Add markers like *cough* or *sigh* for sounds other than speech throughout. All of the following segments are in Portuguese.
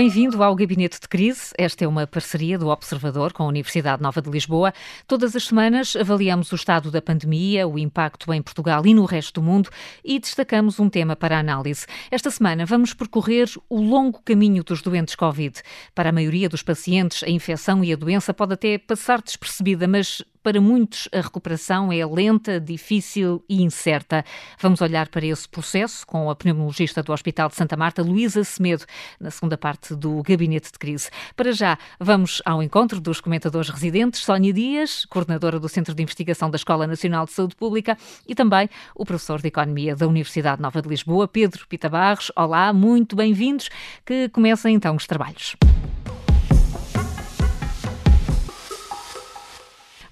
Bem-vindo ao Gabinete de Crise. Esta é uma parceria do Observador com a Universidade Nova de Lisboa. Todas as semanas avaliamos o estado da pandemia, o impacto em Portugal e no resto do mundo e destacamos um tema para análise. Esta semana vamos percorrer o longo caminho dos doentes Covid. Para a maioria dos pacientes, a infecção e a doença pode até passar despercebida, mas para muitos, a recuperação é lenta, difícil e incerta. Vamos olhar para esse processo com a pneumologista do Hospital de Santa Marta, Luísa Semedo, na segunda parte do Gabinete de Crise. Para já, vamos ao encontro dos comentadores residentes, Sónia Dias, coordenadora do Centro de Investigação da Escola Nacional de Saúde Pública, e também o professor de Economia da Universidade Nova de Lisboa, Pedro Pita Barros. Olá, muito bem-vindos. Que comecem então os trabalhos.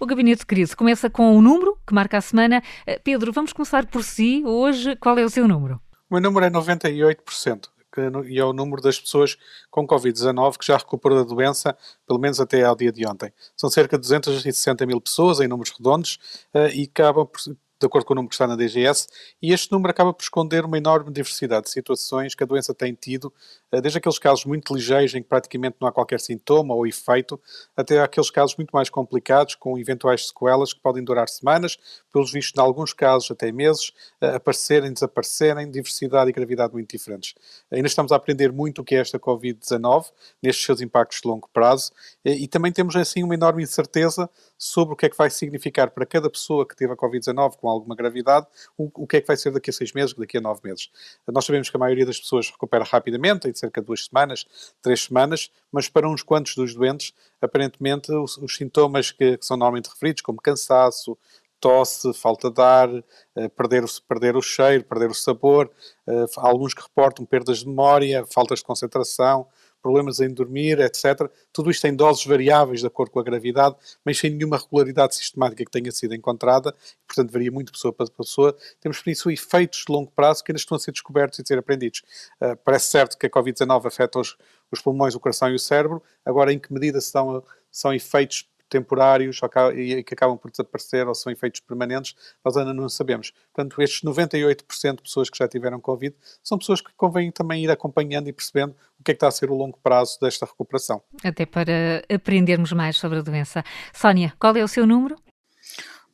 O gabinete de crise começa com um número que marca a semana. Eh, Pedro, vamos começar por si. Hoje, qual é o seu número? O meu número é 98%, que, e é o número das pessoas com Covid-19 que já recuperou da doença, pelo menos até ao dia de ontem. São cerca de 260 mil pessoas, em números redondos, eh, e acabam por, de acordo com o número que está na DGS, e este número acaba por esconder uma enorme diversidade de situações que a doença tem tido, eh, desde aqueles casos muito ligeiros em que praticamente não há qualquer sintoma ou efeito, até aqueles casos muito mais complicados, com eventuais sequelas que podem durar semanas, pelos vistos, em alguns casos até meses, aparecerem, desaparecerem, diversidade e gravidade muito diferentes. Ainda estamos a aprender muito o que é esta Covid-19, nestes seus impactos de longo prazo, e também temos assim uma enorme incerteza sobre o que é que vai significar para cada pessoa que teve a Covid-19 com alguma gravidade, o, o, que é que vai ser daqui a seis meses, daqui a nove meses. Nós sabemos que a maioria das pessoas recupera rapidamente, em cerca de duas semanas, três semanas, mas para uns quantos dos doentes, aparentemente, os, os sintomas que, que são normalmente referidos, como cansaço, tosse, falta de ar, eh, perder, o, perder o cheiro, perder o sabor, eh, alguns que reportam perdas de memória, faltas de concentração, problemas em dormir, etc. Tudo isto em doses variáveis de acordo com a gravidade, mas sem nenhuma regularidade sistemática que tenha sido encontrada, portanto varia muito pessoa para pessoa. Temos, por isso, efeitos de longo prazo que ainda estão a ser descobertos e a ser aprendidos. Uh, parece certo que a Covid-19 afeta os, os, pulmões, o coração e o cérebro, agora em que medida são, são efeitos temporários e que acabam por desaparecer ou são efeitos permanentes, nós ainda não sabemos. Portanto, estes 98% de pessoas que já tiveram Covid são pessoas que convém também ir acompanhando e percebendo que é que está a ser o longo prazo desta recuperação. Até para aprendermos mais sobre a doença. Sónia, qual é o seu número?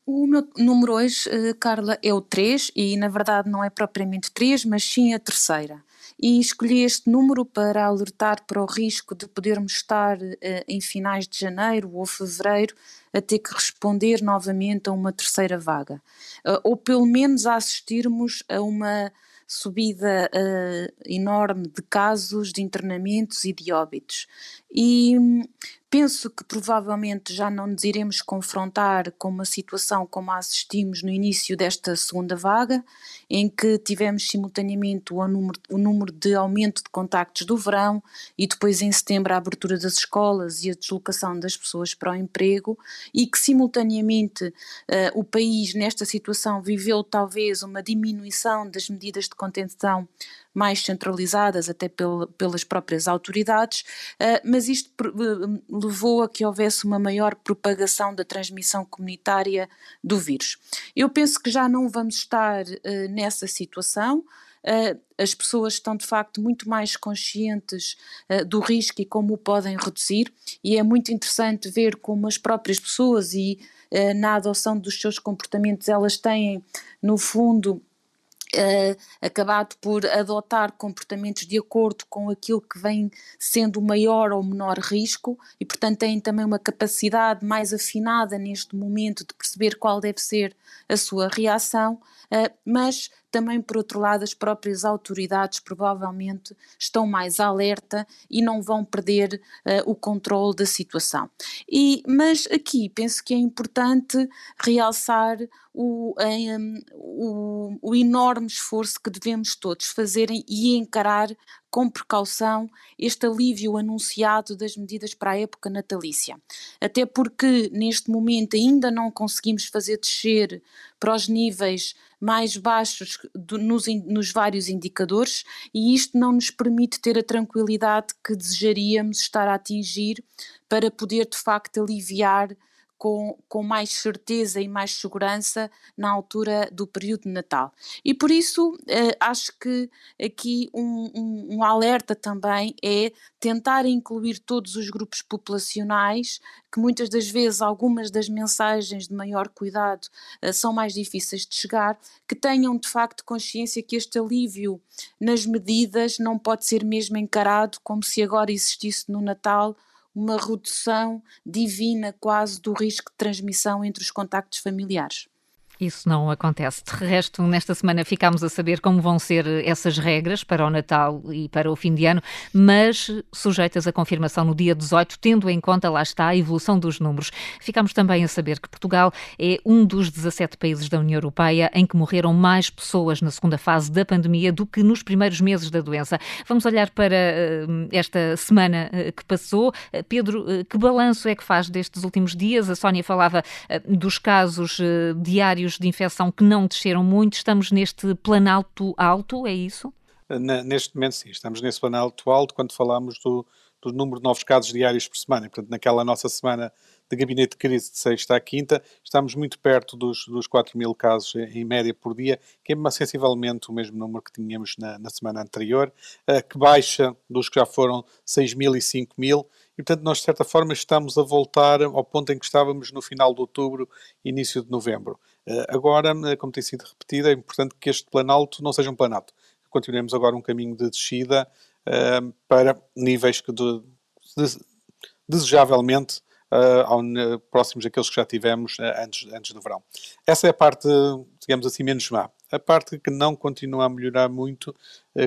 O meu número hoje, eh, Carla, é o 3 e na verdade não é propriamente 3, mas sim a terceira e escolhi este número para alertar para o risco de podermos estar eh, em finais de janeiro ou fevereiro a ter que responder novamente a uma terceira vaga, eh, ou pelo menos a assistirmos a uma subida uh, enorme de casos de internamentos e de óbitos. E hum, penso que provavelmente já não nos iremos confrontar com uma situação como a assistimos no início desta segunda vaga, em que tivemos simultaneamente o número, o número de aumento de contactos do verão e depois em setembro a abertura das escolas e a deslocação das pessoas para o emprego e que simultaneamente uh, o país nesta situação viveu talvez uma diminuição das medidas de contenção mais centralizadas até pel, pelas próprias autoridades, uh, mas isto uh, levou a que houvesse uma maior propagação da transmissão comunitária do vírus. Eu penso que já não vamos estar uh, nessa situação. Uh, as pessoas estão de facto muito mais conscientes uh, do risco e como o podem reduzir, e é muito interessante ver como as próprias pessoas e uh, na adoção dos seus comportamentos elas têm, no fundo, acabado por adotar comportamentos de acordo com aquilo que vem sendo o maior ou menor risco e, portanto, têm também uma capacidade mais afinada neste momento de perceber qual deve ser a sua reação, mas também, por outro lado, as próprias autoridades provavelmente estão mais alerta e não vão perder uh, o controle da situação. E, mas aqui penso que é importante realçar o, um, o, o enorme esforço que devemos todos fazerem e encarar com precaução este alívio anunciado das medidas para a época natalícia. Até porque neste momento ainda não conseguimos fazer descer para os níveis mais baixos do, nos, nos vários indicadores e isto não nos permite ter a tranquilidade que desejaríamos estar a atingir para poder de facto aliviar com, com mais certeza e mais segurança na altura do período de Natal. E por isso eh, acho que aqui um, um, um, alerta também é tentar incluir todos os grupos populacionais, que muitas das vezes algumas das mensagens de maior cuidado eh, são mais difíceis de chegar, que tenham de facto consciência que este alívio nas medidas não pode ser mesmo encarado como se agora existisse no Natal uma redução divina quase do risco de transmissão entre os contactos familiares. Isso não acontece. De resto, nesta semana ficámos a saber como vão ser essas regras para o Natal e para o fim de ano, mas sujeitas à confirmação no dia 18, tendo em conta, lá está, a evolução dos números. Ficámos também a saber que Portugal é um dos 17 países da União Europeia em que morreram mais pessoas na segunda fase da pandemia do que nos primeiros meses da doença. Vamos olhar para uh, esta semana uh, que passou. Uh, Pedro, que balanço é que faz destes últimos dias? A Sónia falava dos casos diários de infecção que não desceram muito, estamos neste planalto alto, é isso? Neste momento, sim, estamos nesse planalto alto quando falamos do, do número de novos casos diários por semana. Portanto, naquela nossa semana de gabinete de crise de sexta à quinta, estamos muito perto dos, dos 4 mil casos em média por dia, que é sensivelmente o mesmo número que tínhamos na, na semana anterior, uh, que baixa dos que já foram 6 mil e 5 mil, e portanto nós de certa forma estamos a voltar ao ponto em que estávamos no final de outubro, início de novembro. Eh, agora, eh, como tem sido repetido, é importante que este planalto não seja um planalto. Continuemos agora um caminho de descida uh, para níveis que de, de, desejavelmente uh, ao, próximos daqueles que já tivemos antes, antes do verão. Essa é a parte, digamos assim, menos má. A parte que não continua a melhorar muito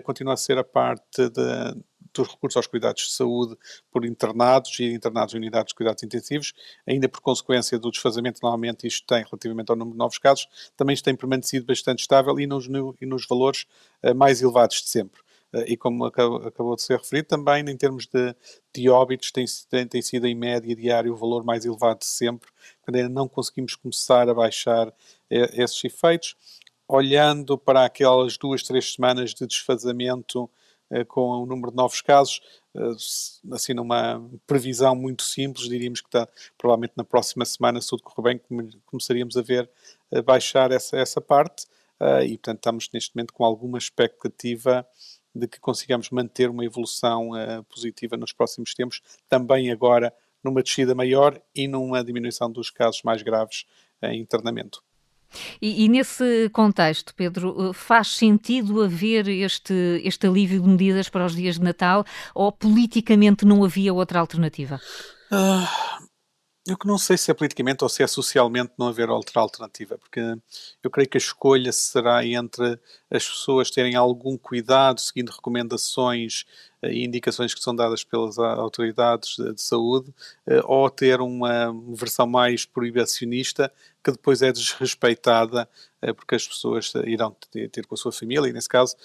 continua a ser a parte de, dos recursos aos cuidados de saúde por internados e internados em unidades de cuidados intensivos, ainda por consequência do desfazamento normalmente isto tem relativamente ao número de novos casos, também isto tem permanecido bastante estável e nos, no, e nos valores uh, mais elevados de sempre. Uh, e como acabou, de ser referido, também em termos de, de óbitos tem, tem, tem, sido em média diária o valor mais elevado de sempre, quando ainda não conseguimos começar a baixar uh, esses efeitos. Olhando para aquelas duas, três semanas de desfazamento eh, com o número de novos casos, eh, assim numa previsão muito simples, diríamos que está, provavelmente na próxima semana, se tudo correr bem, começaríamos a ver a baixar essa, essa parte eh, e, portanto, estamos neste momento com alguma expectativa de que consigamos manter uma evolução positiva nos próximos tempos, também agora numa descida maior e numa diminuição dos casos mais graves em internamento. E, e, nesse contexto, Pedro, eh, faz sentido haver este, este alívio de medidas para os dias de Natal ou politicamente não havia outra alternativa? Uh, eu que não sei se é politicamente ou se é socialmente não haver outra alternativa, porque eu creio que a escolha será entre as pessoas terem algum cuidado seguindo recomendações eh, e indicações que são dadas pelas autoridades de saúde, eh, ou ter uma versão mais proibicionista que depois é desrespeitada eh, porque as pessoas irão ter com a sua família e, nesse caso,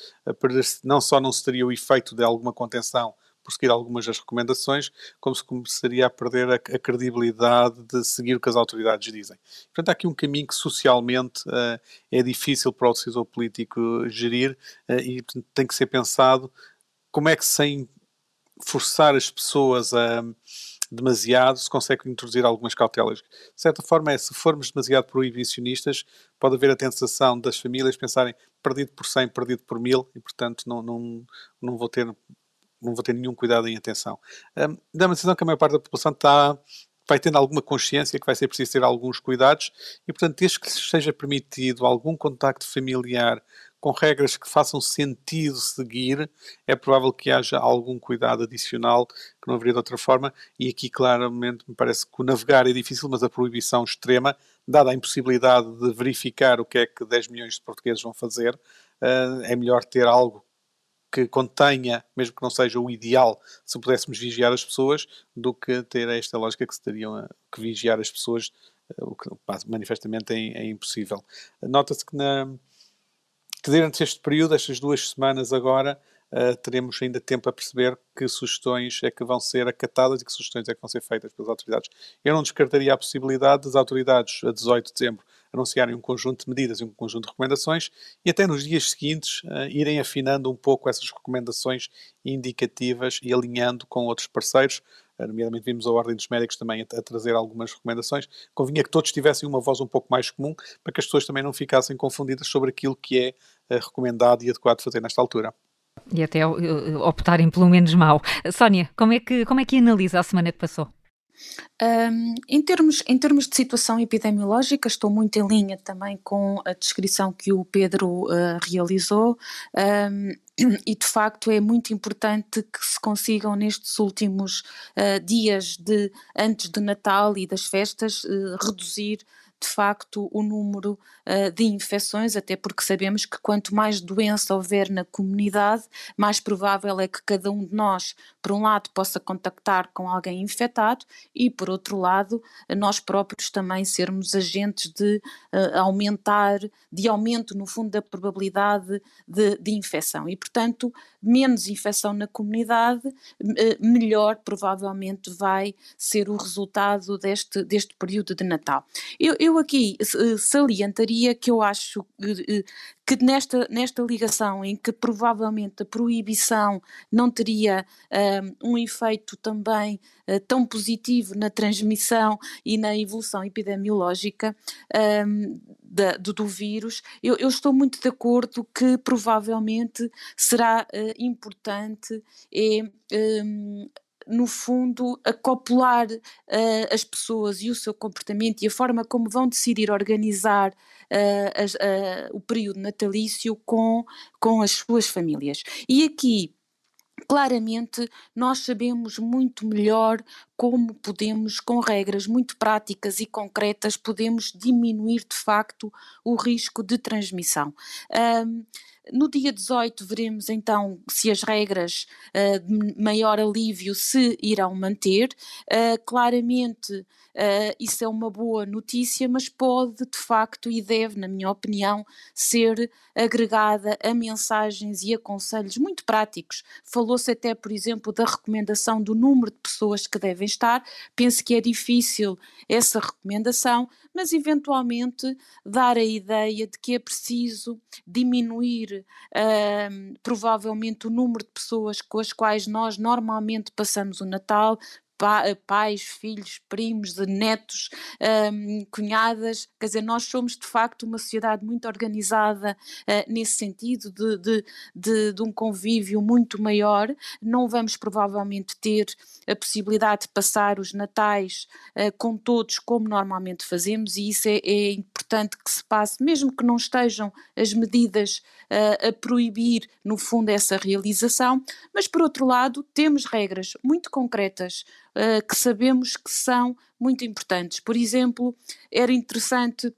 não só não se teria o efeito de alguma contenção por seguir algumas das recomendações, como se começaria a perder a, a credibilidade de seguir o que as autoridades dizem. Portanto, há aqui um caminho que socialmente uh, é difícil para o decisor político gerir uh, e portanto, tem que ser pensado como é que sem forçar as pessoas a demasiado se consegue introduzir algumas cautelas. De certa forma é, se formos demasiado proibicionistas, pode haver a tentação das famílias pensarem perdido por 100, perdido por 1000 e portanto não, não, não vou ter não vou ter nenhum cuidado em atenção. Um, dá-me a sensação que a maior parte da população está, vai tendo alguma consciência que vai ser preciso ter alguns cuidados e, portanto, desde que seja permitido algum contacto familiar com regras que façam sentido seguir, é provável que haja algum cuidado adicional que não haveria de outra forma. E aqui, claramente, me parece que o navegar é difícil, mas a proibição extrema, dada a impossibilidade de verificar o que é que 10 milhões de portugueses vão fazer, uh, é melhor ter algo que contenha, mesmo que não seja o ideal, se pudéssemos vigiar as pessoas, do que ter esta lógica que se teriam que vigiar as pessoas, eh, o que manifestamente é, é impossível. Nota-se que, na, que durante este período, estas duas semanas agora, uh, teremos ainda tempo a perceber que sugestões é que vão ser acatadas e que sugestões é que vão ser feitas pelas autoridades. Eu não descartaria a possibilidade das autoridades, a 18 de dezembro, anunciarem um conjunto de medidas e um conjunto de recomendações e até nos dias seguintes uh, irem afinando um pouco essas recomendações indicativas e alinhando com outros parceiros. nomeadamente vimos a Ordem dos Médicos também a, trazer algumas recomendações, convinha que todos tivessem uma voz um pouco mais comum para que as pessoas também não ficassem confundidas sobre aquilo que é uh, recomendado e adequado fazer nesta altura. E até optarem pelo menos mal. Sónia, como é que, como é que analisa a semana que passou? Um, em, termos, em termos de situação epidemiológica, estou muito em linha também com a descrição que o Pedro uh, realizou. Um, *clears throat* e de facto é muito importante que se consigam nestes últimos uh, dias de antes de Natal e das festas uh, reduzir de facto o número uh, de infecções, até porque sabemos que quanto mais doença houver na comunidade, mais provável é que cada um de nós, por um lado, possa contactar com alguém infectado e, por outro lado, nós próprios também sermos agentes de uh, aumentar, de aumento, no fundo, da probabilidade de, de infecção. E, portanto, menos infecção na comunidade, uh, melhor provavelmente vai ser o resultado deste, deste período de Natal. Eu, eu aqui salientaria que eu acho que nesta, nesta ligação em que provavelmente a proibição não teria um, um efeito também uh, tão positivo na transmissão e na evolução epidemiológica um, da, do, do, vírus, eu, eu, estou muito de acordo que provavelmente será uh, importante um, no fundo, acoplar uh, as pessoas e o seu comportamento e a forma como vão decidir organizar uh, as, uh, o período natalício com, com as suas famílias. E aqui claramente nós sabemos muito melhor como podemos, com regras muito práticas e concretas, podemos diminuir de facto o risco de transmissão. No dia 18 veremos então se as regras uh, de maior alívio se irão manter. Uh, claramente Uh, isso é uma boa notícia, mas pode de facto e deve, na minha opinião, ser agregada a mensagens e a conselhos muito práticos. Falou-se até, por exemplo, da recomendação do número de pessoas que devem estar. Penso que é difícil essa recomendação, mas eventualmente dar a ideia de que é preciso diminuir provavelmente o número de pessoas com as quais nós normalmente passamos o Natal, pais, filhos, primos, netos, um, cunhadas, quer dizer, nós somos de facto uma sociedade muito organizada uh, nesse sentido de, de, de, de, um convívio muito maior. Não vamos provavelmente ter a possibilidade de passar os natais uh, com todos como normalmente fazemos e isso é, é, importante que se passe, mesmo que não estejam as medidas uh, a proibir no fundo essa realização, mas por outro lado temos regras muito concretas uh, que sabemos que são muito importantes. Por exemplo, era interessante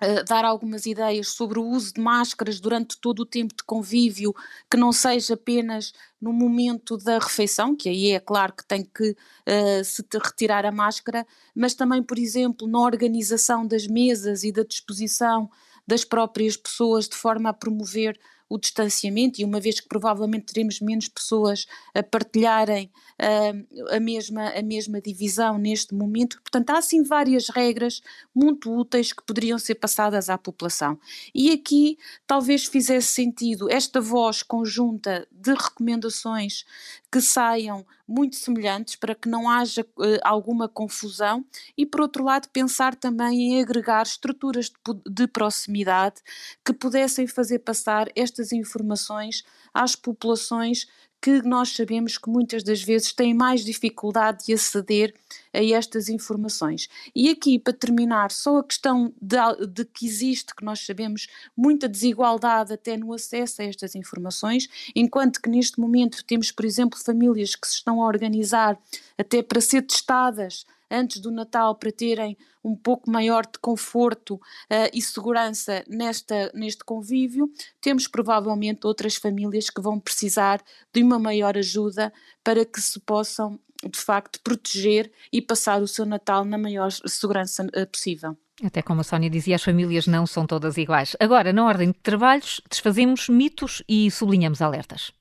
Uh, dar algumas ideias sobre o uso de máscaras durante todo o tempo de convívio, que não seja apenas no momento da refeição, que aí é claro que tem que uh, se retirar a máscara, mas também, por exemplo, na organização das mesas e da disposição das próprias pessoas de forma a promover o distanciamento, e uma vez que provavelmente teremos menos pessoas a partilharem uh, a, mesma, a mesma divisão neste momento, portanto, há sim várias regras muito úteis que poderiam ser passadas à população. E aqui talvez fizesse sentido esta voz conjunta de recomendações que saiam muito semelhantes para que não haja uh, alguma confusão e, por outro lado, pensar também em agregar estruturas de, de proximidade que pudessem fazer passar estas informações às populações que nós sabemos que muitas das vezes têm mais dificuldade de aceder a estas informações. E aqui, para terminar, só a questão de, de, que existe, que nós sabemos, muita desigualdade até no acesso a estas informações, enquanto que neste momento temos, por exemplo, famílias que se estão a organizar até para ser testadas antes do Natal para terem um pouco maior de conforto uh, e segurança nesta, neste convívio, temos provavelmente outras famílias que vão precisar de uma maior ajuda para que se possam, de facto, proteger e passar o seu Natal na maior segurança uh, possível. Até como a Sónia dizia, as famílias não são todas iguais. Agora, na ordem de trabalhos, desfazemos mitos e sublinhamos alertas.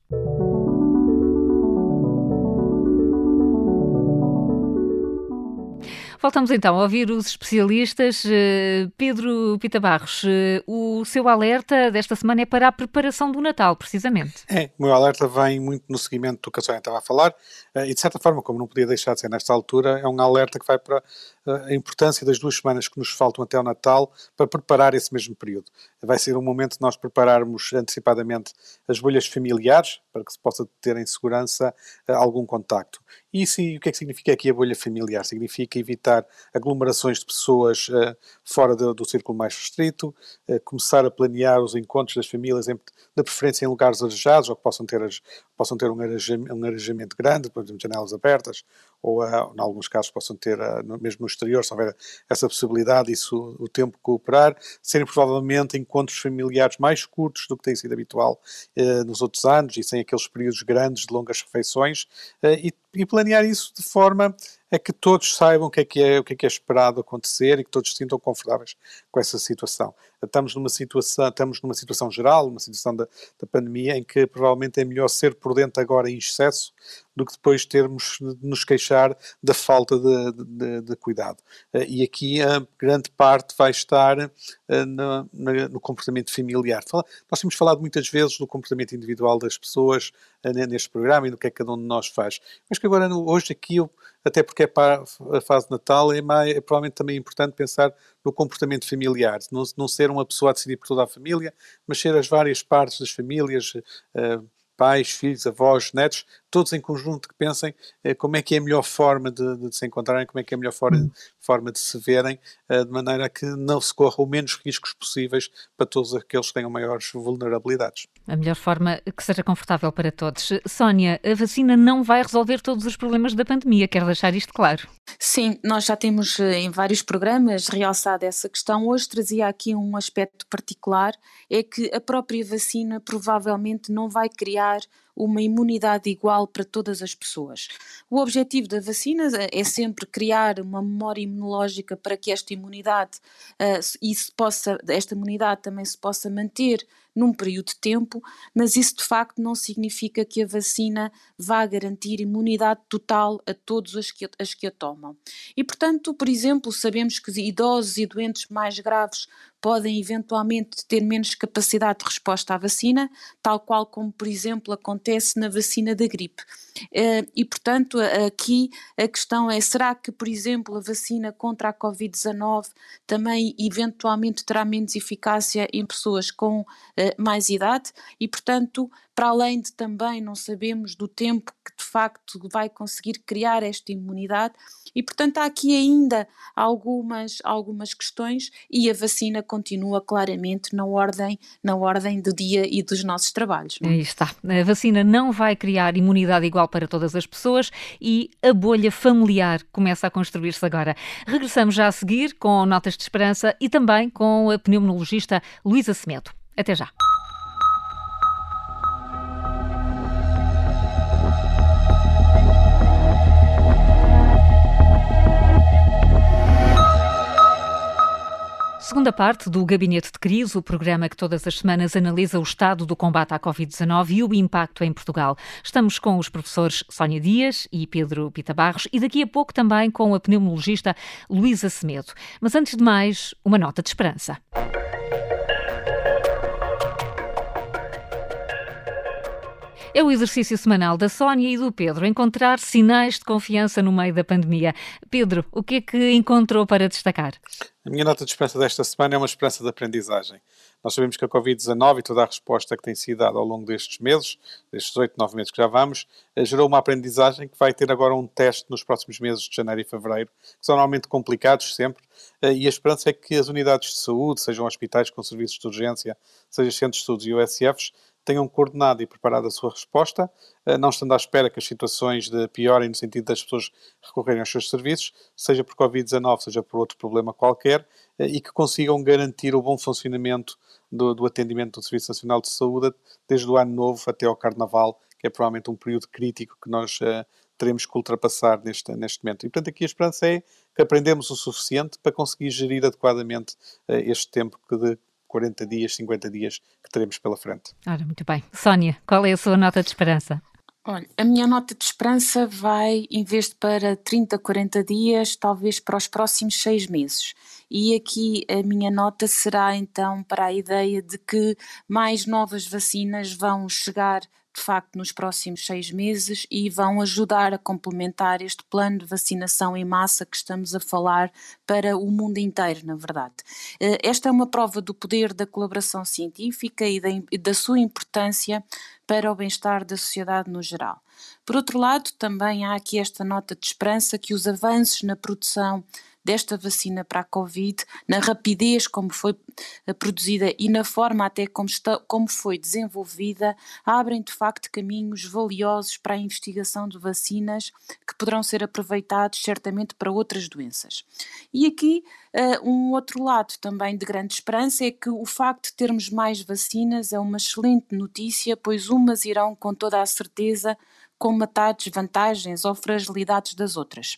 Voltamos então a ouvir os especialistas. Eh, Pedro Pita Barros, eh, o seu alerta desta semana é para a preparação do Natal, precisamente. É, o meu alerta vem muito no seguimento do que a Sónia estava a falar e, de certa forma, como não podia deixar de ser nesta altura, é um alerta que vai para a importância das duas semanas que nos faltam até ao Natal para preparar esse mesmo período. Vai ser um momento de nós prepararmos antecipadamente as bolhas familiares, para que se possa ter em segurança uh, algum contacto. E o que é que significa aqui a bolha familiar? Significa evitar aglomerações de pessoas uh, fora do, do, círculo mais restrito, uh, começar a planear os encontros das famílias, de preferência em lugares arejados, ou que possam ter, possam ter um, arejamento, um grande, por exemplo, janelas abertas, ou, uh, em alguns casos, possam ter, mesmo no exterior, se houver essa possibilidade, isso o tempo cooperar, serem provavelmente encontros familiares mais curtos do que tem sido habitual nos outros anos, e sem aqueles períodos grandes de longas refeições, e, e planear isso de forma a que todos saibam o que é que é, o que é, que é esperado acontecer e que todos se sintam confortáveis com essa situação. Estamos numa situação, estamos numa situação geral, uma situação da, da pandemia, em que provavelmente é melhor ser prudente agora em excesso do que depois termos de nos queixar da falta de, de, de cuidado. Eh, e aqui a grande parte vai estar eh, no, no, comportamento familiar. Nós temos falado muitas vezes do comportamento individual das pessoas eh, neste programa e do que é que cada um de nós faz. Mas que agora, hoje, aqui, até porque é para a fase de Natal, é, mais, é provavelmente também importante pensar no comportamento familiar, não, não ser uma pessoa a decidir por toda a família, mas ser as várias partes das famílias, uh, pais, filhos, avós, netos, todos em conjunto que pensem eh, como é que é a melhor forma de, de, se encontrarem, como é que é a melhor forma, hum. forma de se verem, eh, de maneira que não se corram o menos riscos possíveis para todos aqueles que tenham maiores vulnerabilidades. A melhor forma que seja confortável para todos. Sónia, a vacina não vai resolver todos os problemas da pandemia, quero deixar isto claro. Sim, nós já temos eh, em vários programas realçado essa questão. Hoje trazia aqui um aspecto particular, é que a própria vacina provavelmente não vai criar uma imunidade igual para todas as pessoas. O objetivo da vacina é sempre criar uma memória imunológica para que esta imunidade uh, e se possa, esta imunidade também se possa manter num período de tempo, mas isso de facto não significa que a vacina vá garantir imunidade total a todos os que, as que a tomam. E portanto, por exemplo, sabemos que idosos e doentes mais graves podem eventualmente ter menos capacidade de resposta à vacina, tal qual como, por exemplo, acontece na vacina da gripe. Eh, e, portanto, aqui a questão é: será que, por exemplo, a vacina contra a Covid-19 também eventualmente terá menos eficácia em pessoas com eh, mais idade? E, portanto, para além de também não sabemos do tempo que de facto vai conseguir criar esta imunidade, e portanto há aqui ainda algumas, algumas questões e a vacina continua claramente na ordem, na ordem do dia e dos nossos trabalhos. É? Aí está. A vacina não vai criar imunidade igual para todas as pessoas e a bolha familiar começa a construir-se agora. Regressamos já a seguir com notas de esperança e também com a pneumologista Luísa Semedo. Até já. Segunda parte do Gabinete de Crise, o programa que todas as semanas analisa o estado do combate à Covid-19 e o impacto em Portugal. Estamos com os professores Sónia Dias e Pedro Pita Barros e daqui a pouco também com a pneumologista Luísa Semedo. Mas antes de mais, uma nota de esperança. É o exercício semanal da Sónia e do Pedro encontrar sinais de confiança no meio da pandemia. Pedro, o que é que encontrou para destacar? A minha nota de esperança desta semana é uma esperança de aprendizagem. Nós sabemos que a Covid-19 e toda a resposta que tem sido dada ao longo destes meses, destes 8, 9 meses que já vamos, eh, gerou uma aprendizagem que vai ter agora um teste nos próximos meses de janeiro e fevereiro, que são normalmente complicados sempre, eh, e a esperança é que as unidades de saúde, sejam hospitais com serviços de urgência, sejam centros de estudos e USFs, tenham coordenado e preparado a sua resposta, eh, não estando à espera que as situações de piorem no sentido das pessoas recorrerem aos seus serviços, seja por Covid-19, seja por outro problema qualquer, eh, e que consigam garantir o bom funcionamento do, do, atendimento do Serviço Nacional de Saúde desde o ano novo até ao Carnaval, que é provavelmente um período crítico que nós uh, teremos que ultrapassar neste, neste momento. E, portanto, aqui a esperança é que aprendemos o suficiente para conseguir gerir adequadamente uh, este tempo que de 40 dias, 50 dias que teremos pela frente. Ora, muito bem. Sónia, qual é a sua nota de esperança? Olha, a minha nota de esperança vai, em vez de para 30, 40 dias, talvez para os próximos seis meses. E aqui a minha nota será então para a ideia de que mais novas vacinas vão chegar de facto nos próximos seis meses e vão ajudar a complementar este plano de vacinação em massa que estamos a falar para o mundo inteiro, na verdade. Eh, esta é uma prova do poder da colaboração científica e da, da sua importância para o bem-estar da sociedade no geral. Por outro lado, também há aqui esta nota de esperança que os avanços na produção desta vacina para a Covid, na rapidez como foi eh, produzida e na forma até como, está, como foi desenvolvida, abrem de facto caminhos valiosos para a investigação de vacinas que poderão ser aproveitados certamente para outras doenças. E aqui uh, um outro lado também de grande esperança é que o facto de termos mais vacinas é uma excelente notícia, pois umas irão com toda a certeza combatar desvantagens ou fragilidades das outras.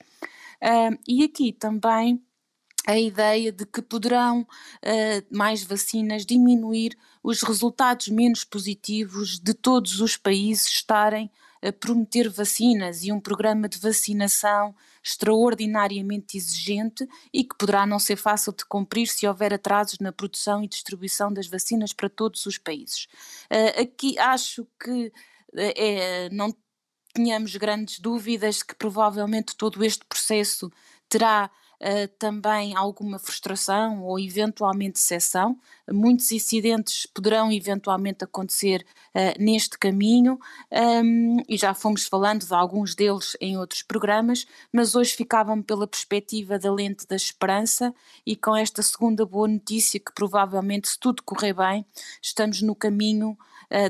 Uh, e aqui também a ideia de que poderão uh, mais vacinas diminuir os resultados menos positivos de todos os países estarem a prometer vacinas e um programa de vacinação extraordinariamente exigente e que poderá não ser fácil de cumprir se houver atrasos na produção e distribuição das vacinas para todos os países. Uh, aqui acho que uh, é, não tenhamos grandes dúvidas que provavelmente todo este processo terá uh, também alguma frustração ou eventualmente decepção. Muitos incidentes poderão eventualmente acontecer uh, neste caminho um, e já fomos falando de alguns deles em outros programas, mas hoje ficava-me pela perspectiva da lente da esperança e com esta segunda boa notícia que provavelmente, se tudo correr bem, estamos no caminho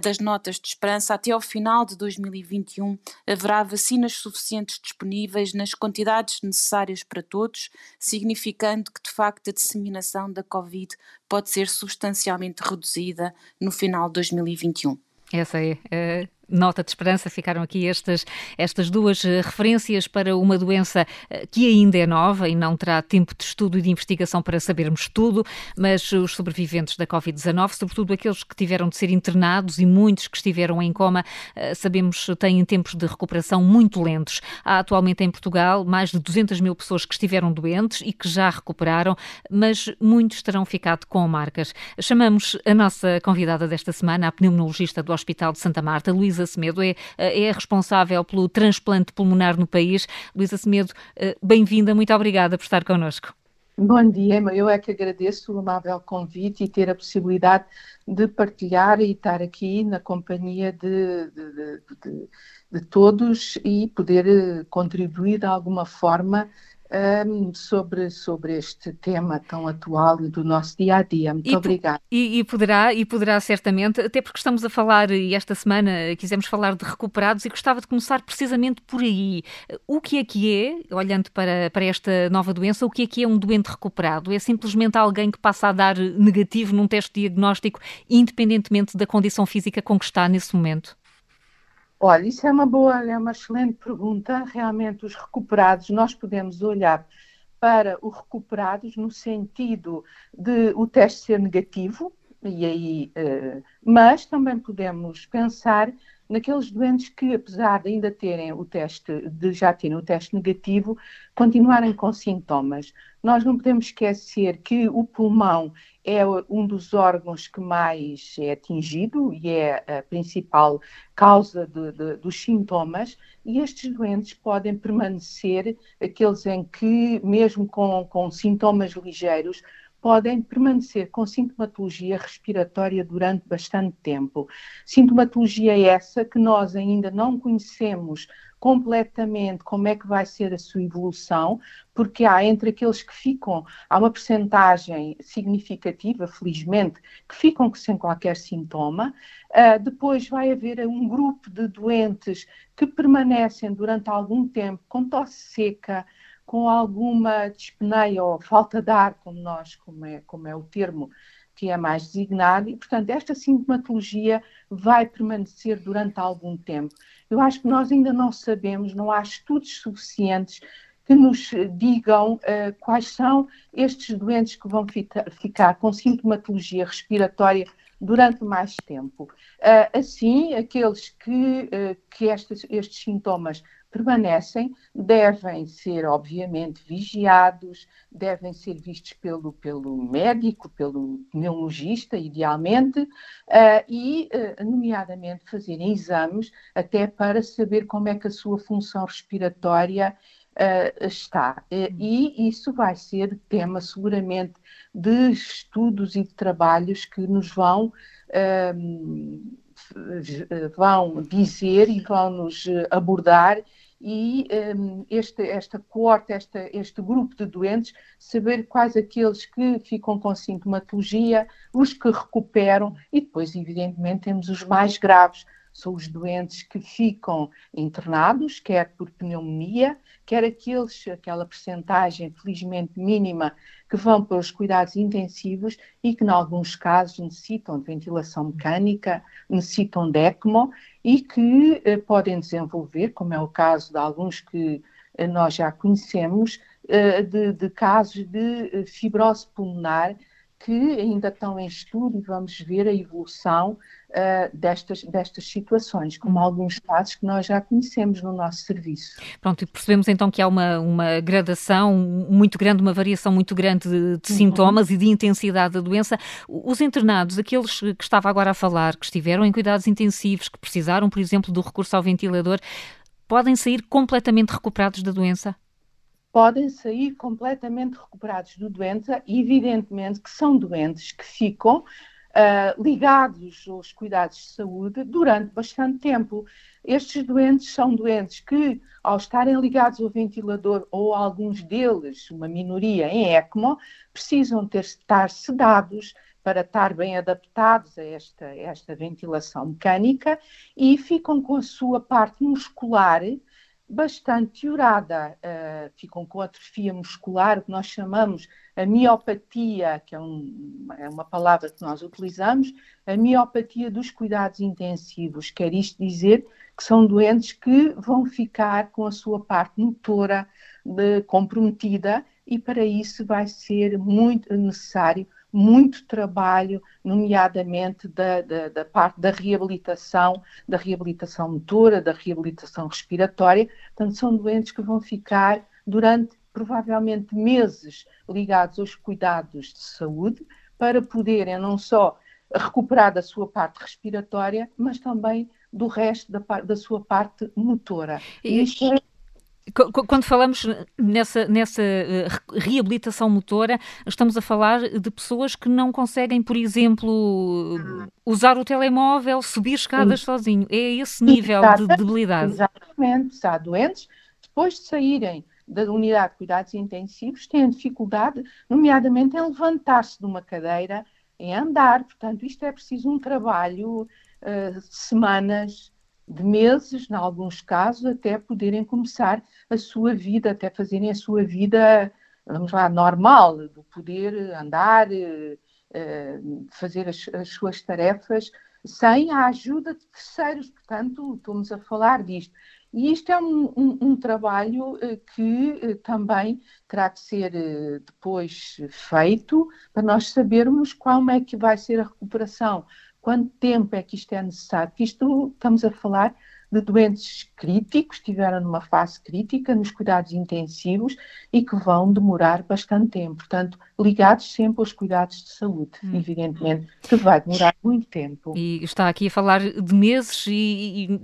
das notas de esperança. Até ao final de 2021 haverá vacinas suficientes disponíveis nas quantidades necessárias para todos, significando que de facto a disseminação da Covid pode ser substancialmente reduzida no final de 2021. Essa é. Nota de esperança, ficaram aqui estas, estas duas eh, referências para uma doença eh, que ainda é nova e não terá tempo de estudo e de investigação para sabermos tudo, mas os sobreviventes da Covid-19, sobretudo aqueles que tiveram de ser internados e muitos que estiveram em coma, eh, sabemos têm tempos de recuperação muito lentos. Há atualmente em Portugal mais de 200 mil pessoas que estiveram doentes e que já recuperaram, mas muitos terão ficado com marcas. Chamamos a nossa convidada desta semana, a pneumologista do Hospital de Santa Marta, Luísa Luísa Semedo é, é responsável pelo transplante pulmonar no país. Luísa Semedo, eh, bem-vinda, muito obrigada por estar connosco. Bom dia, eu é que agradeço o amável convite e ter a possibilidade de partilhar e estar aqui na companhia de, de, de, de todos e poder eh, contribuir de alguma forma um, sobre, sobre este tema tão atual e do nosso dia a dia. Muito e, obrigada. E, e, poderá, e poderá certamente, até porque estamos a falar, e esta semana quisemos falar de recuperados, e gostava de começar precisamente por aí. O que é que é, olhando para, para esta nova doença, o que é que é um doente recuperado? É simplesmente alguém que passa a dar negativo num teste diagnóstico, independentemente da condição física com que está nesse momento? Olha, isso é uma boa, é uma excelente pergunta. Realmente, os recuperados, nós podemos olhar para os recuperados no sentido de o teste ser negativo, e aí, uh, mas também podemos pensar naqueles doentes que, apesar de ainda terem o teste, de já terem o teste negativo, continuarem com sintomas. Nós não podemos esquecer que o pulmão é um dos órgãos que mais é atingido e é a principal causa de, de, dos sintomas, e estes doentes podem permanecer, aqueles em que, mesmo com, com sintomas ligeiros, podem permanecer com sintomatologia respiratória durante bastante tempo. Sintomatologia essa que nós ainda não conhecemos completamente como é que vai ser a sua evolução, porque há entre aqueles que ficam, há uma percentagem significativa, felizmente, que ficam sem qualquer sintoma. Uh, depois vai haver um grupo de doentes que permanecem durante algum tempo com tosse seca, com alguma dispneia ou falta de ar, como nós, como é, como é o termo que é mais designado, e, portanto, esta sintomatologia vai permanecer durante algum tempo. Eu acho que nós ainda não sabemos, não há estudos suficientes que nos digam uh, quais são estes doentes que vão ficar, ficar com sintomatologia respiratória durante mais tempo. Uh, assim, aqueles que, uh, que estes, estes sintomas permanecem, devem ser, obviamente, vigiados, devem ser vistos pelo, pelo médico, pelo pneumologista, idealmente, uh, e, uh, nomeadamente, fazerem exames até para saber como é que a sua função respiratória uh, está. e isso vai ser tema, seguramente, de estudos e de trabalhos que nos vão. vão dizer e vão nos abordar e um, este, esta coorte, esta, este grupo de doentes, saber quais aqueles que ficam com sintomatologia, os que recuperam e depois, evidentemente, temos os mais graves, são os doentes que ficam internados, quer por pneumonia, quer aqueles, aquela percentagem felizmente mínima que vão para os cuidados intensivos e que, em alguns casos, necessitam de ventilação mecânica, necessitam de ECMO e que eh, podem desenvolver, como é o caso de alguns que eh, nós já conhecemos, eh, de, de, casos de eh, fibrose pulmonar que ainda estão em estudo e vamos ver a evolução uh, destas, destas situações, como alguns casos que nós já conhecemos no nosso serviço. Pronto, e percebemos então que há uma, uma gradação muito grande, uma variação muito grande de, de uhum. sintomas e de intensidade da doença. Os internados, aqueles que estava agora a falar, que estiveram em cuidados intensivos, que precisaram, por exemplo, do recurso ao ventilador, podem sair completamente recuperados da doença? Podem sair completamente recuperados do doença, evidentemente que são doentes que ficam uh, ligados aos cuidados de saúde durante bastante tempo. Estes doentes são doentes que, ao estarem ligados ao ventilador, ou alguns deles, uma minoria em ECMO, precisam ter, estar sedados para estar bem adaptados a esta, esta ventilação mecânica e ficam com a sua parte muscular bastante piorada. Uh, ficam com atrofia muscular, o que nós chamamos a miopatia, que é, um, é, uma palavra que nós utilizamos, a miopatia dos cuidados intensivos. Quer isto dizer que são doentes que vão ficar com a sua parte motora de, comprometida e para isso vai ser muito necessário muito trabalho, nomeadamente da, da, da, parte da reabilitação, da reabilitação motora, da reabilitação respiratória. Portanto, são doentes que vão ficar durante provavelmente meses ligados aos cuidados de saúde para poderem não só recuperar da sua parte respiratória, mas também do resto da, da sua parte motora. E isto é quando falamos nessa, nessa eh, reabilitação motora, estamos a falar de pessoas que não conseguem, por exemplo, usar o telemóvel, subir escadas Sim. sozinho. É esse nível de debilidade. Exatamente. Há doentes, depois de saírem da unidade de cuidados intensivos, têm dificuldade, nomeadamente, em levantar-se de uma cadeira, em andar. Portanto, isto é preciso um trabalho uh, de semanas de meses, em alguns casos, até poderem começar a sua vida, até fazerem a sua vida, vamos lá, normal, de poder andar, eh, eh, fazer as, as suas tarefas sem a ajuda de terceiros. Portanto, estamos a falar disto. E isto é um, um, um trabalho eh, que também terá que ser depois feito para nós sabermos como é que vai ser a recuperação Quanto tempo é que isto é necessário? Porque isto estamos a falar de doentes críticos, estiveram numa fase crítica nos cuidados intensivos e que vão demorar bastante tempo. Portanto, ligados sempre aos cuidados de saúde, hum. evidentemente, que vai demorar muito tempo. E está aqui a falar de meses e, e,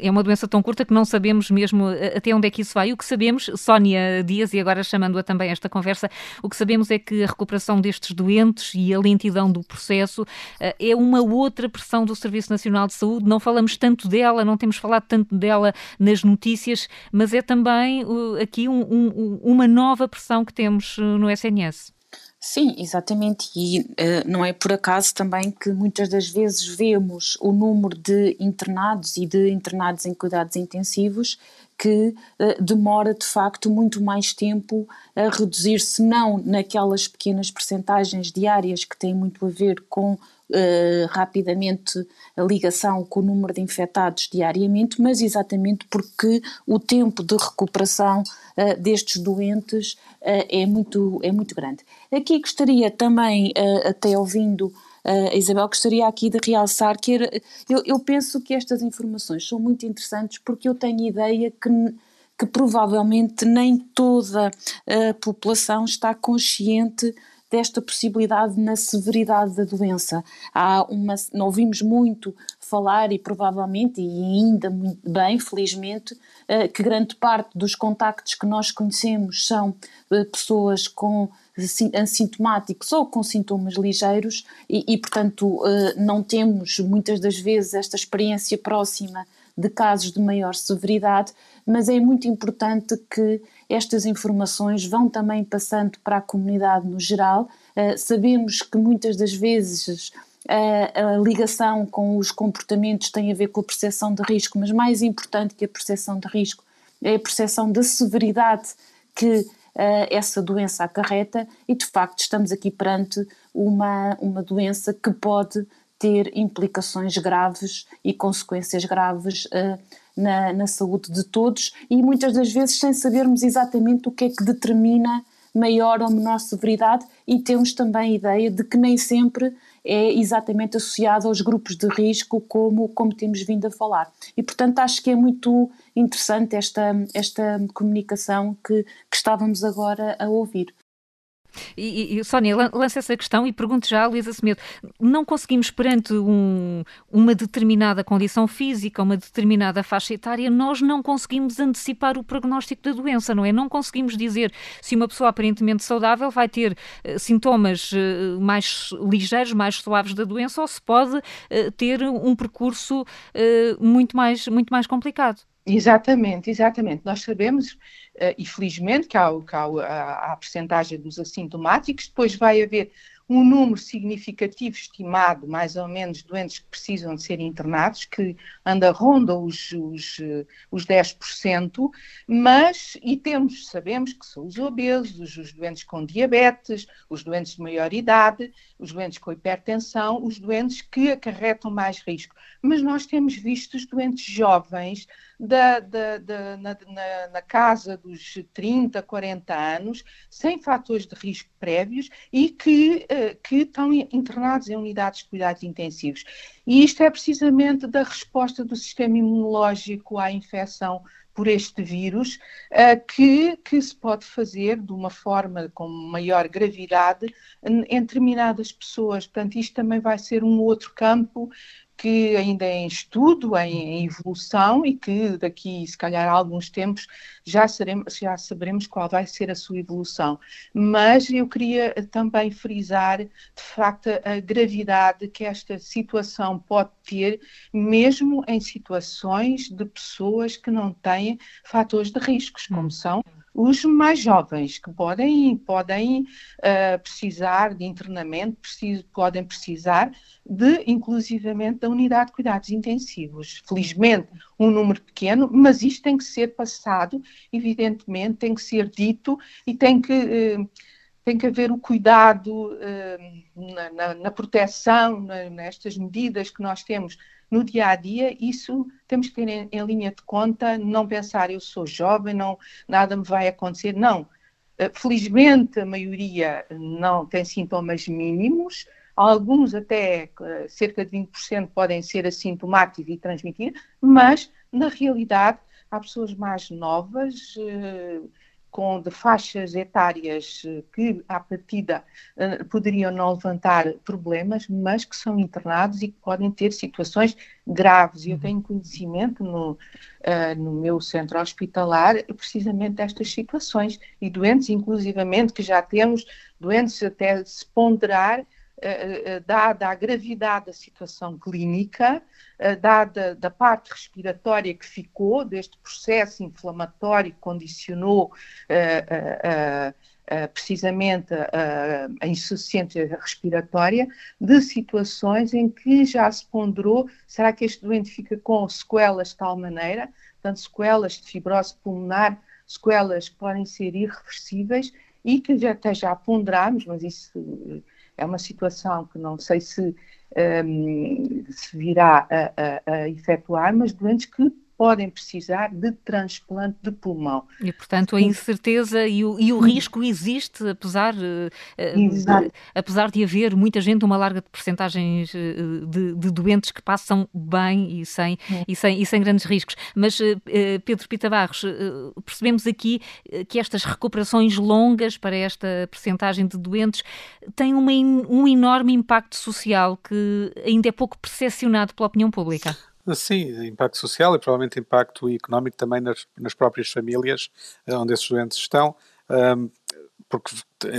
é uma doença tão curta que não sabemos mesmo até onde é que isso vai. O que sabemos, Sónia Dias, e agora chamando-a também esta conversa, o que sabemos é que a recuperação destes doentes e a lentidão do processo eh, é uma outra pressão do Serviço Nacional de Saúde. Não falamos tanto dela, não temos falado tanto dela nas notícias, mas é também uh, aqui um, um, uma nova pressão que temos uh, no SNS. Sim, exatamente, e uh, não é por acaso também que muitas das vezes vemos o número de internados e de internados em cuidados intensivos que uh, demora de facto muito mais tempo a reduzir-se, não naquelas pequenas percentagens diárias que têm muito a ver com uh, rapidamente a ligação com o número de infectados diariamente, mas exatamente porque o tempo de recuperação uh, destes doentes é, muito, é muito grande. Aqui gostaria também, até ouvindo a Isabel, gostaria aqui de realçar que eu, eu penso que estas informações são muito interessantes porque eu tenho ideia que que provavelmente nem toda a população está consciente desta possibilidade na severidade da doença. Há uma, não ouvimos muito falar e provavelmente, e ainda muito bem, felizmente, eh, que grande parte dos contactos que nós conhecemos são eh, pessoas com assintomáticos ou com sintomas ligeiros e, e, portanto, eh, não temos muitas das vezes esta experiência próxima de casos de maior severidade, mas é muito importante que estas informações vão também passando para a comunidade no geral. Sabemos que muitas das vezes a, a, ligação com os comportamentos tem a ver com a percepção de risco, mas mais importante que a percepção de risco é a percepção da severidade que uh, essa doença acarreta e de facto estamos aqui perante uma, uma doença que pode ter implicações graves e consequências graves uh, na, na saúde de todos e muitas das vezes sem sabermos exatamente o que é que determina maior ou menor severidade e temos também a ideia de que nem sempre é exatamente associado aos grupos de risco como, como temos vindo a falar. E, portanto, acho que é muito interessante esta, esta comunicação que, que estávamos agora a ouvir. E, e Sónia, lança essa questão e pergunto já a Luísa Semedo. Não conseguimos, perante um, uma determinada condição física, uma determinada faixa etária, nós não conseguimos antecipar o prognóstico da doença, não é? Não conseguimos dizer se uma pessoa aparentemente saudável vai ter uh, sintomas uh, mais ligeiros, mais suaves da doença ou se pode uh, ter um percurso muito, mais, muito mais complicado. Exatamente, exatamente. Nós sabemos, uh, e felizmente, que há, que há a, a percentagem dos assintomáticos, depois vai haver um número significativo estimado, mais ou menos, de doentes que precisam de ser internados, que anda ronda os, os, os 10%, mas, e temos, sabemos que são os obesos, os doentes com diabetes, os doentes de maior idade, os doentes com hipertensão, os doentes que acarretam mais risco. Mas nós temos visto os doentes jovens da, da, da na, na, na, casa dos 30, 40 anos, sem fatores de risco prévios e que, uh, que estão internados em unidades de cuidados intensivos. E isto é precisamente da resposta do sistema imunológico à infecção por este vírus, uh, que, que se pode fazer de uma forma com maior gravidade em determinadas pessoas. Portanto, isto também vai ser um outro campo que ainda é em estudo, em, em, evolução e que daqui, se calhar, alguns tempos já, seremos, já saberemos qual vai ser a sua evolução. Mas eu queria também frisar, de facto, a gravidade que esta situação pode ter, mesmo em situações de pessoas que não têm fatores de riscos, como hum. são os mais jovens, que podem, podem uh, precisar de internamento, preciso, podem precisar de, inclusivamente, da unidade de cuidados intensivos. Felizmente, um número pequeno, mas isto tem que ser passado, evidentemente, tem que ser dito e tem que. Uh, tem que haver o cuidado uh, na, na, na, proteção, na, nestas medidas que nós temos no dia a dia, isso temos que ter em, em, linha de conta, não pensar eu sou jovem, não, nada me vai acontecer, não. Eh, felizmente a maioria não tem sintomas mínimos, alguns até eh, cerca de 20% podem ser assintomáticos e transmitir, mas na realidade há pessoas mais novas, eh, com de faixas etárias eh, que, à partida, eh, poderiam não levantar problemas, mas que são internados e que podem ter situações graves. Eu uhum. tenho conhecimento no, uh, no meu centro hospitalar precisamente destas situações e doentes, inclusivamente, que já temos doentes até se ponderar eh, eh, dada a gravidade da situação clínica, dada da parte respiratória que ficou, deste processo inflamatório que condicionou precisamente a insuficiência respiratória, de situações em que já se ponderou, será que este doente fica com sequelas de tal maneira, portanto, sequelas de fibrose pulmonar, sequelas que podem ser irreversíveis e que até já ponderamos, mas isso é uma situação que não sei se, um, se virá a, a, a, efetuar, mas doentes que podem precisar de transplante de pulmão. E, portanto, a incerteza e o, e o risco existe, apesar, uh, apesar de haver muita gente, uma larga percentagem de, de, doentes que passam bem e sem, e sem, e sem grandes riscos. Mas, Pedro Pita Barros, percebemos aqui que estas recuperações longas para esta percentagem de doentes têm uma, um enorme impacto social que ainda é pouco percepcionado pela opinião pública. Sim, impacto social e provavelmente impacto económico também nas, nas próprias famílias eh, onde esses doentes estão, um, porque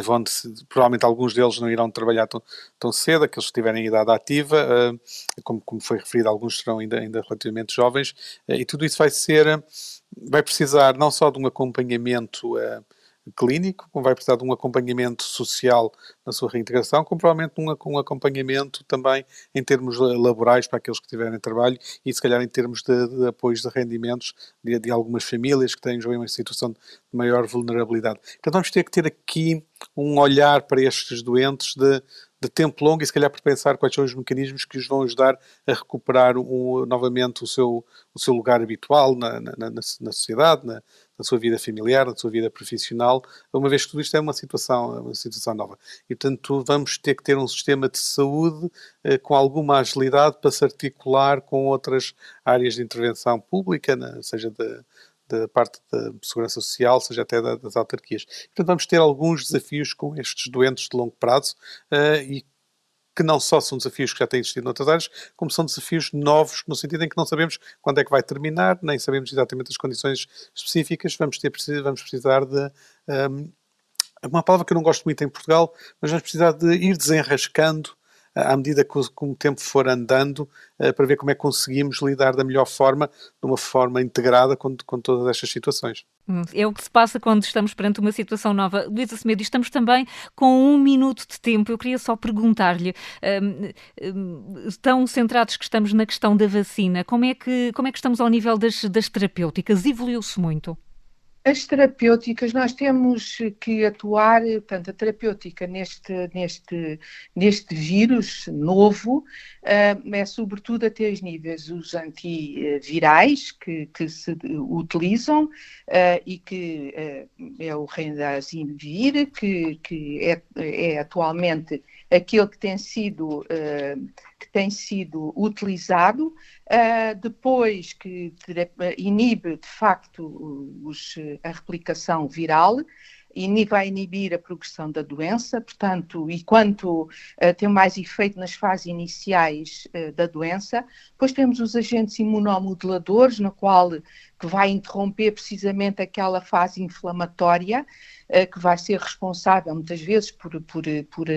vão, provavelmente alguns deles não irão trabalhar tão, tão cedo, aqueles que tiverem idade ativa, uh, como, como foi referido, alguns serão ainda, ainda relativamente jovens, uh, e tudo isso vai ser, vai precisar não só de um acompanhamento uh, clínico, vai precisar de um acompanhamento social na sua reintegração, como provavelmente um, um acompanhamento também em termos laborais para aqueles que tiverem trabalho e se calhar em termos de, de apoios de rendimentos de, de, algumas famílias que têm uma situação de maior vulnerabilidade. Então vamos ter que ter aqui um olhar para estes doentes de, de tempo longo e se calhar para pensar quais são os mecanismos que os vão ajudar a recuperar um, novamente o seu, o seu lugar habitual na, na, na, na sociedade, na, na, sua vida familiar, na sua vida profissional, uma vez que tudo isto é uma situação, uma situação nova. E, portanto, vamos ter que ter um sistema de saúde eh, com alguma agilidade para se articular com outras áreas de intervenção pública, né, seja da da parte da segurança social, seja até das autarquias. Portanto, vamos ter alguns desafios com estes doentes de longo prazo uh, e que não só são desafios que já têm existido noutras áreas, como são desafios novos, no sentido em que não sabemos quando é que vai terminar, nem sabemos exatamente as condições específicas, vamos, ter, vamos precisar de. Um, uma palavra que eu não gosto muito em Portugal, mas vamos precisar de ir desenrascando à medida que o, que o tempo for andando, uh, para ver como é que conseguimos lidar da melhor forma, de uma forma integrada com, com todas estas situações. Hum, é o que se passa quando estamos perante uma situação nova. Luísa Semedo, estamos também com um minuto de tempo. Eu queria só perguntar-lhe, um, um, tão centrados que estamos na questão da vacina, como é que, como é que estamos ao nível das, das terapêuticas? Evoluiu-se muito? As terapêuticas, nós temos que atuar, portanto, a terapêutica neste, neste, neste vírus novo uh, é sobretudo a três níveis, os antivirais que, que se utilizam uh, e que uh, é o Remdesivir, que, que é, é atualmente aquele que tem sido, que tem sido utilizado, uh, depois que inibe de facto os, a replicação viral, e vai inibir a progressão da doença, portanto, e quanto uh, tem mais efeito nas fases iniciais uh, da doença. Depois temos os agentes imunomoduladores, no qual que vai interromper precisamente aquela fase inflamatória, uh, que vai ser responsável muitas vezes por, por, por,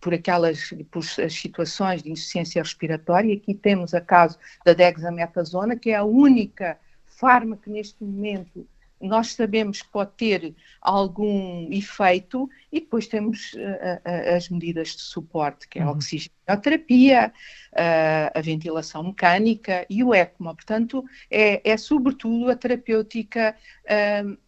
por aquelas por as situações de insuficiência respiratória. Aqui temos a caso da dexametasona, que é a única fármaco neste momento nós sabemos que pode ter algum efeito e depois temos uh, uh, as medidas de suporte, que é a uhum. oxigenoterapia, uh, a ventilação mecânica e o ECMO. Portanto, é, é sobretudo a terapêutica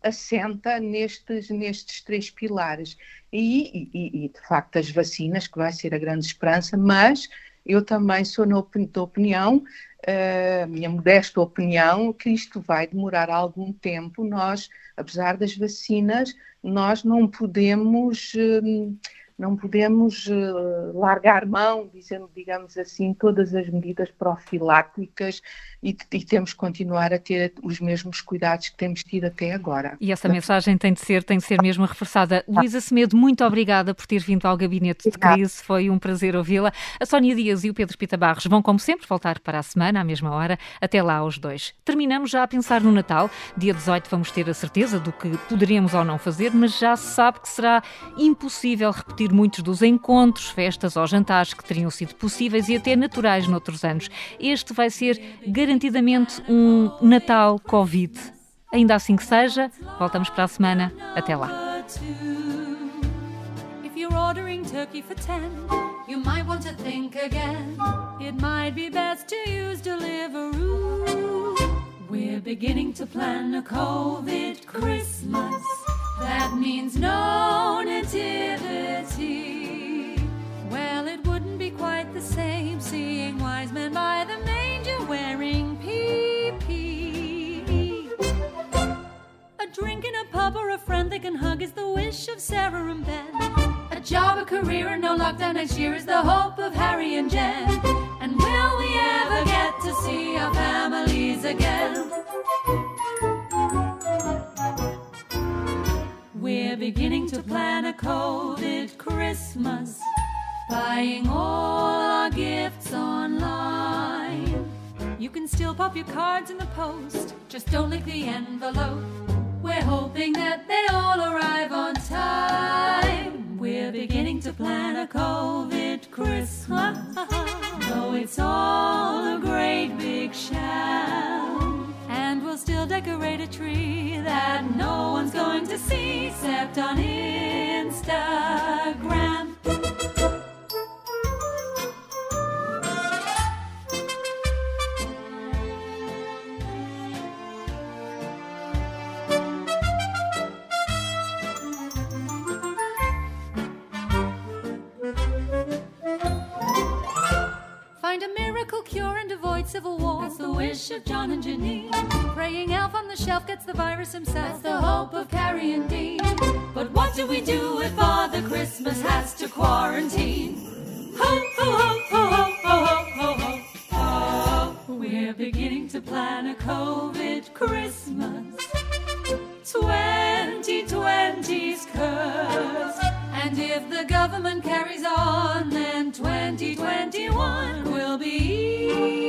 assenta nestes, nestes três pilares. E, e, e, de facto, as vacinas, que vai ser a grande esperança, mas eu também sou na opinião a minha modesta opinião, que isto vai demorar algum tempo. Nós, apesar das vacinas, nós não podemos hum, não podemos uh, largar mão, dizendo, digamos assim, todas as medidas profiláticas e, e, temos que continuar a ter os mesmos cuidados que temos tido até agora. E essa mensagem tem de ser, tem de ser mesmo reforçada. Ah. Luísa Semedo, muito obrigada por ter vindo ao Gabinete de Crise, foi um prazer ouvi-la. A Sónia Dias e o Pedro Pita Barros vão, como sempre, voltar para a semana, à mesma hora. Até lá, os dois. Terminamos já a pensar no Natal. Dia 18 vamos ter a certeza do que poderemos ou não fazer, mas já se sabe que será impossível repetir muitos dos encontros, festas ou jantares que teriam sido possíveis e até naturais noutros anos. Este vai ser garantidamente um Natal Covid. Ainda assim que seja, voltamos para a semana. Até lá. We're beginning to plan a COVID Christmas. That means no nativity. Well, it wouldn't be quite the same seeing wise men by the manger wearing PPE. A drink in a pub or a friend they can hug is the wish of Sarah and Ben. A job, a career, and no lockdown next year is the hope of Harry and Jen. And will we ever get to see our families again? We're beginning to plan a COVID Christmas, buying all our gifts online. You can still pop your cards in the post, just don't lick the envelope. We're hoping that they all arrive on time. We're beginning to plan a COVID Christmas. Though it's all a great big sham decorate a tree that no one's going to see except on Instagram. Find a miracle cure civil war. That's the wish of John and Janine. Praying elf on the shelf gets the virus himself. That's the hope of Carrie and Dean. But what do we do if Father Christmas has to quarantine? Ho, ho, ho, ho, ho, ho, ho, ho, ho. We're beginning to plan a COVID Christmas. 2020's curse. And if the government carries on, then 2021 will be